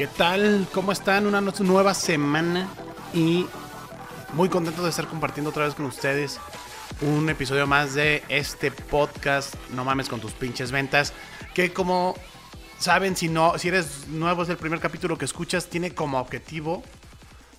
¿Qué tal? ¿Cómo están? Una nueva semana y muy contento de estar compartiendo otra vez con ustedes un episodio más de este podcast No mames con tus pinches ventas, que como saben, si no si eres nuevo es el primer capítulo que escuchas, tiene como objetivo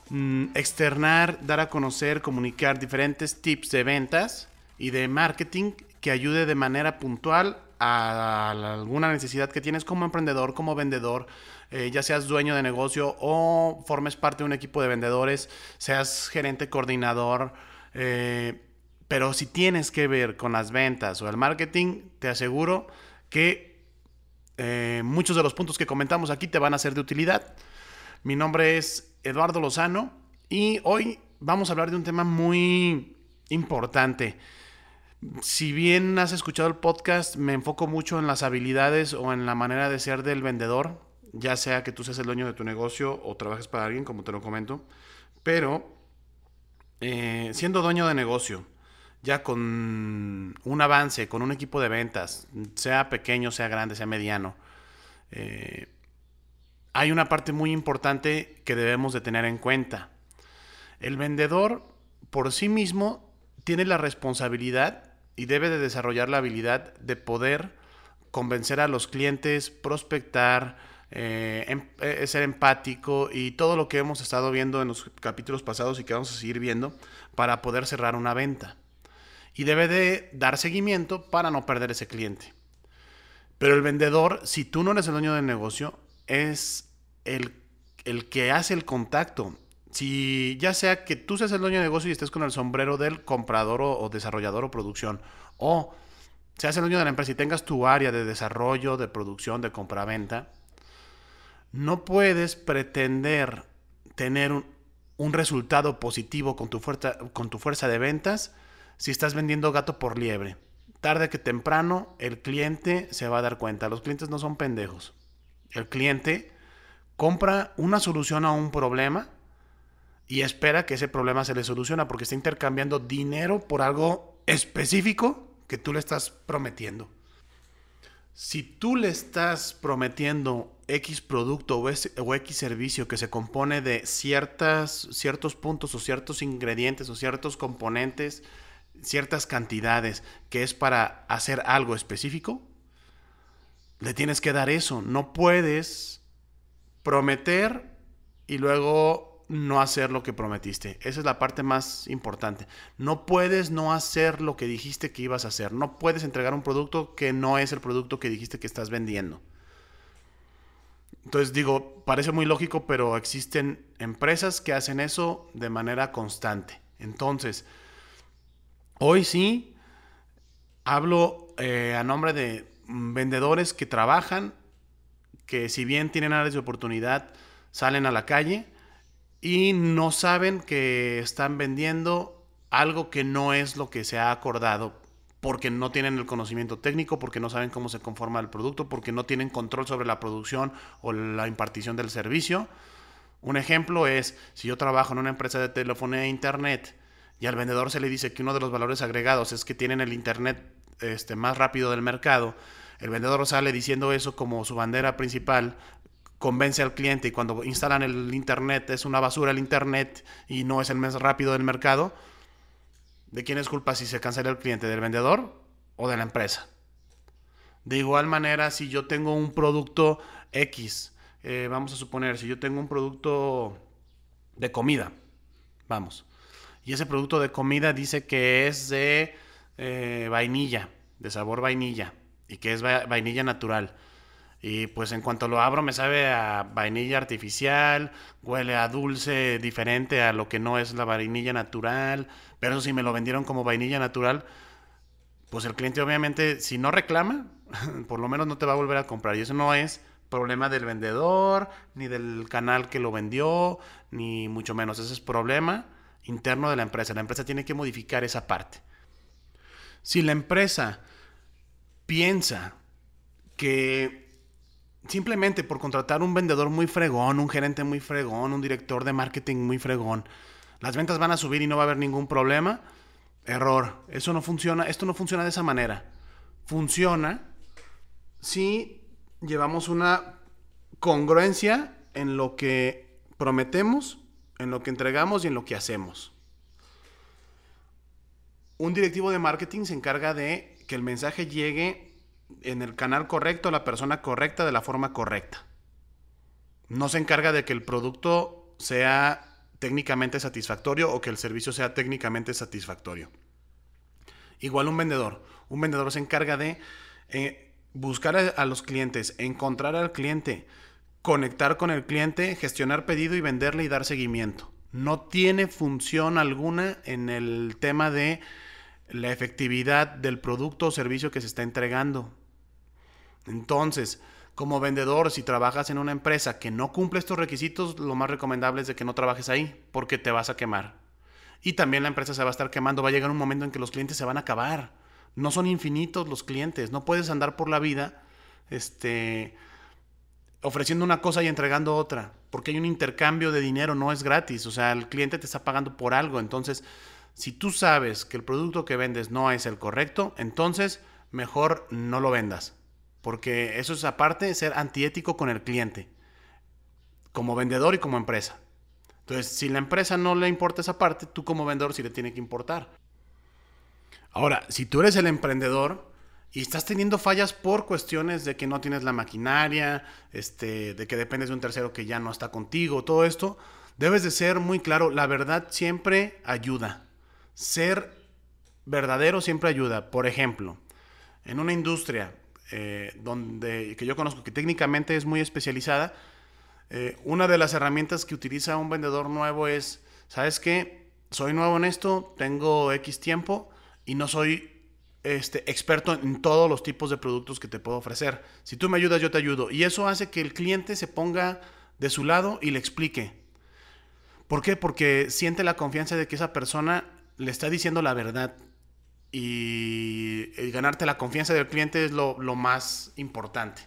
mm, externar, dar a conocer, comunicar diferentes tips de ventas y de marketing que ayude de manera puntual a alguna necesidad que tienes como emprendedor, como vendedor, eh, ya seas dueño de negocio o formes parte de un equipo de vendedores, seas gerente coordinador, eh, pero si tienes que ver con las ventas o el marketing, te aseguro que eh, muchos de los puntos que comentamos aquí te van a ser de utilidad. Mi nombre es Eduardo Lozano y hoy vamos a hablar de un tema muy importante. Si bien has escuchado el podcast, me enfoco mucho en las habilidades o en la manera de ser del vendedor, ya sea que tú seas el dueño de tu negocio o trabajes para alguien, como te lo comento, pero eh, siendo dueño de negocio, ya con un avance, con un equipo de ventas, sea pequeño, sea grande, sea mediano, eh, hay una parte muy importante que debemos de tener en cuenta. El vendedor por sí mismo tiene la responsabilidad y debe de desarrollar la habilidad de poder convencer a los clientes, prospectar, eh, em, eh, ser empático y todo lo que hemos estado viendo en los capítulos pasados y que vamos a seguir viendo para poder cerrar una venta. Y debe de dar seguimiento para no perder ese cliente. Pero el vendedor, si tú no eres el dueño del negocio, es el, el que hace el contacto si ya sea que tú seas el dueño de negocio y estés con el sombrero del comprador o, desarrollador o producción, o seas el dueño de la empresa y tengas tu área de desarrollo, de producción, de compra-venta, no puedes pretender tener un, resultado positivo con tu, fuerza, con tu fuerza de ventas si estás vendiendo gato por liebre. Tarde que temprano el cliente se va a dar cuenta. Los clientes no son pendejos. El cliente compra una solución a un problema y espera que ese problema se le solucione porque está intercambiando dinero por algo específico que tú le estás prometiendo. Si tú le estás prometiendo X producto o, X servicio que se compone de ciertas, ciertos puntos o ciertos ingredientes o ciertos componentes, ciertas cantidades, que es para hacer algo específico, le tienes que dar eso. No puedes prometer y luego no hacer lo que prometiste. Esa es la parte más importante. No puedes no hacer lo que dijiste que ibas a hacer. No puedes entregar un producto que no es el producto que dijiste que estás vendiendo. Entonces digo, parece muy lógico, pero existen empresas que hacen eso de manera constante. Entonces, hoy sí hablo eh, a nombre de vendedores que trabajan, que si bien tienen áreas de oportunidad, salen a la calle y no saben que están vendiendo algo que no es lo que se ha acordado porque no tienen el conocimiento técnico, porque no saben cómo se conforma el producto, porque no tienen control sobre la producción o la impartición del servicio. Un ejemplo es, si yo trabajo en una empresa de telefonía e internet y al vendedor se le dice que uno de los valores agregados es que tienen el internet este, más rápido del mercado, el vendedor sale diciendo eso como su bandera principal, convence al cliente y cuando instalan el Internet es una basura el Internet y no es el más rápido del mercado, ¿de quién es culpa si se cancela el cliente? ¿Del vendedor o de la empresa? De igual manera, si yo tengo un producto X, eh, vamos a suponer, si yo tengo un producto de comida, vamos, y ese producto de comida dice que es de eh, vainilla, de sabor vainilla, y que es vainilla natural y pues en cuanto lo abro me sabe a vainilla artificial, huele a dulce diferente a lo que no es la vainilla natural. Pero si me lo vendieron como vainilla natural, pues el cliente obviamente si no reclama, por lo menos no te va a volver a comprar. Y eso no es problema del vendedor, ni del canal que lo vendió, ni mucho menos. Ese es problema interno de la empresa. La empresa tiene que modificar esa parte. Si la empresa piensa que simplemente por contratar un vendedor muy fregón, un gerente muy fregón, un director de marketing muy fregón, las ventas van a subir y no va a haber ningún problema. Error. Eso no funciona. Esto no funciona de esa manera. Funciona si llevamos una congruencia en lo que prometemos, en lo que entregamos y en lo que hacemos. Un directivo de marketing se encarga de que el mensaje llegue en el canal correcto a la persona correcta de la forma correcta. No se encarga de que el producto sea técnicamente satisfactorio o que el servicio sea técnicamente satisfactorio. Igual un vendedor. Un vendedor se encarga de eh, buscar a, los clientes, encontrar al cliente, conectar con el cliente, gestionar pedido y venderle y dar seguimiento. No tiene función alguna en el tema de la efectividad del producto o servicio que se está entregando. Entonces, como vendedor, si trabajas en una empresa que no cumple estos requisitos, lo más recomendable es de que no trabajes ahí, porque te vas a quemar. Y también la empresa se va a estar quemando, va a llegar un momento en que los clientes se van a acabar. No son infinitos los clientes, no puedes andar por la vida este, ofreciendo una cosa y entregando otra, porque hay un intercambio de dinero, no es gratis, o sea, el cliente te está pagando por algo, entonces si tú sabes que el producto que vendes no es el correcto, entonces mejor no lo vendas. Porque eso es aparte de ser antiético con el cliente, como vendedor y como empresa. Entonces, si la empresa no le importa esa parte, tú como vendedor sí le tiene que importar. Ahora, si tú eres el emprendedor y estás teniendo fallas por cuestiones de que no tienes la maquinaria, este, de que dependes de un tercero que ya no está contigo, todo esto, debes de ser muy claro, la verdad siempre ayuda ser verdadero siempre ayuda. Por ejemplo, en una industria eh, donde, que yo conozco que técnicamente es muy especializada, eh, una de las herramientas que utiliza un vendedor nuevo es, ¿sabes qué? Soy nuevo en esto, tengo X tiempo y no soy este, experto en todos los tipos de productos que te puedo ofrecer. Si tú me ayudas, yo te ayudo. Y eso hace que el cliente se ponga de su lado y le explique. ¿Por qué? Porque siente la confianza de que esa persona le está diciendo la verdad y ganarte la confianza del cliente es lo, más importante.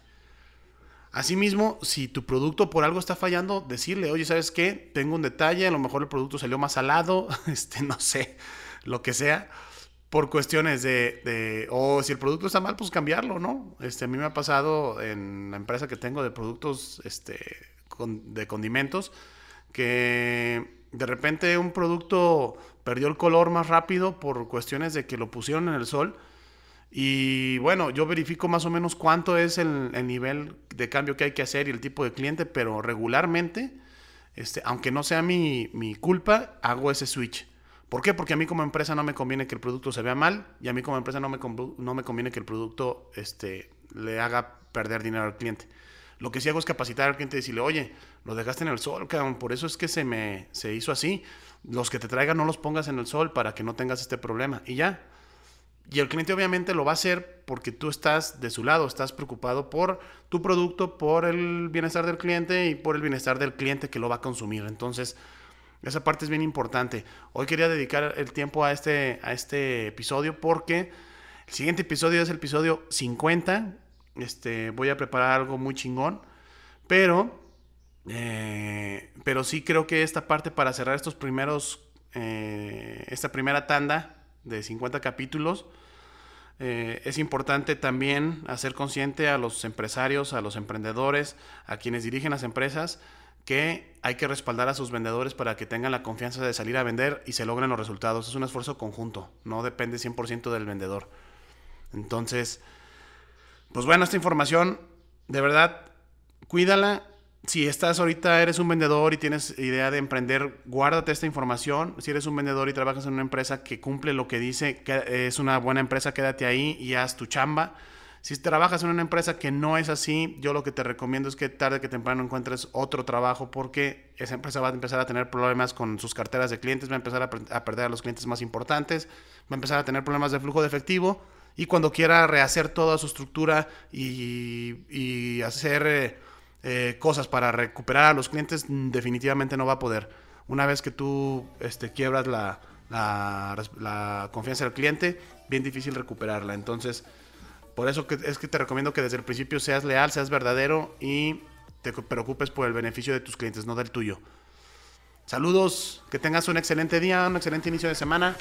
Asimismo, si tu producto por algo está fallando, decirle, oye, ¿sabes qué? Tengo un detalle, a lo mejor el producto salió más salado, este, no sé, lo que sea, por cuestiones de, o si el producto está mal, pues cambiarlo, ¿no? Este, a mí me ha pasado en la empresa que tengo de productos este, de condimentos, que de repente un producto perdió el color más rápido por cuestiones de que lo pusieron en el sol. Y bueno, yo verifico más o menos cuánto es el, nivel de cambio que hay que hacer y el tipo de cliente, pero regularmente, este, aunque no sea mi, culpa, hago ese switch. ¿Por qué? Porque a mí como empresa no me conviene que el producto se vea mal y a mí como empresa no me, no me conviene que el producto este, le haga perder dinero al cliente. Lo que sí hago es capacitar al cliente y decirle, oye, lo dejaste en el sol, cabrón, por eso es que se me se hizo así. Los que te traigan no los pongas en el sol para que no tengas este problema. Y ya. Y el cliente obviamente lo va a hacer porque tú estás de su lado, estás preocupado por tu producto, por el bienestar del cliente y por el bienestar del cliente que lo va a consumir. Entonces, esa parte es bien importante. Hoy quería dedicar el tiempo a este, a este episodio porque el siguiente episodio es el episodio 50 este, voy a preparar algo muy chingón. Pero, eh, pero sí creo que esta parte para cerrar estos primeros, eh, esta primera tanda de 50 capítulos, eh, es importante también hacer consciente a los empresarios, a los emprendedores, a quienes dirigen las empresas, que hay que respaldar a sus vendedores para que tengan la confianza de salir a vender y se logren los resultados. Es un esfuerzo conjunto, no depende 100% del vendedor. Entonces, pues bueno, esta información, de verdad, cuídala. Si estás ahorita, eres un vendedor y tienes idea de emprender, guárdate esta información. Si eres un vendedor y trabajas en una empresa que cumple lo que dice, que es una buena empresa, quédate ahí y haz tu chamba. Si trabajas en una empresa que no es así, yo lo que te recomiendo es que tarde que temprano encuentres otro trabajo porque esa empresa va a empezar a tener problemas con sus carteras de clientes, va a empezar a, a perder a los clientes más importantes, va a empezar a tener problemas de flujo de efectivo y cuando quiera rehacer toda su estructura y, hacer eh, eh, cosas para recuperar a los clientes, definitivamente no va a poder. Una vez que tú este, quiebras la, la, confianza del cliente, bien difícil recuperarla. Entonces, por eso que, es que te recomiendo que desde el principio seas leal, seas verdadero y te preocupes por el beneficio de tus clientes, no del tuyo. Saludos, que tengas un excelente día, un excelente inicio de semana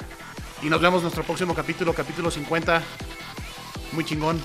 y nos vemos en nuestro próximo capítulo, capítulo 50. Muy chingón.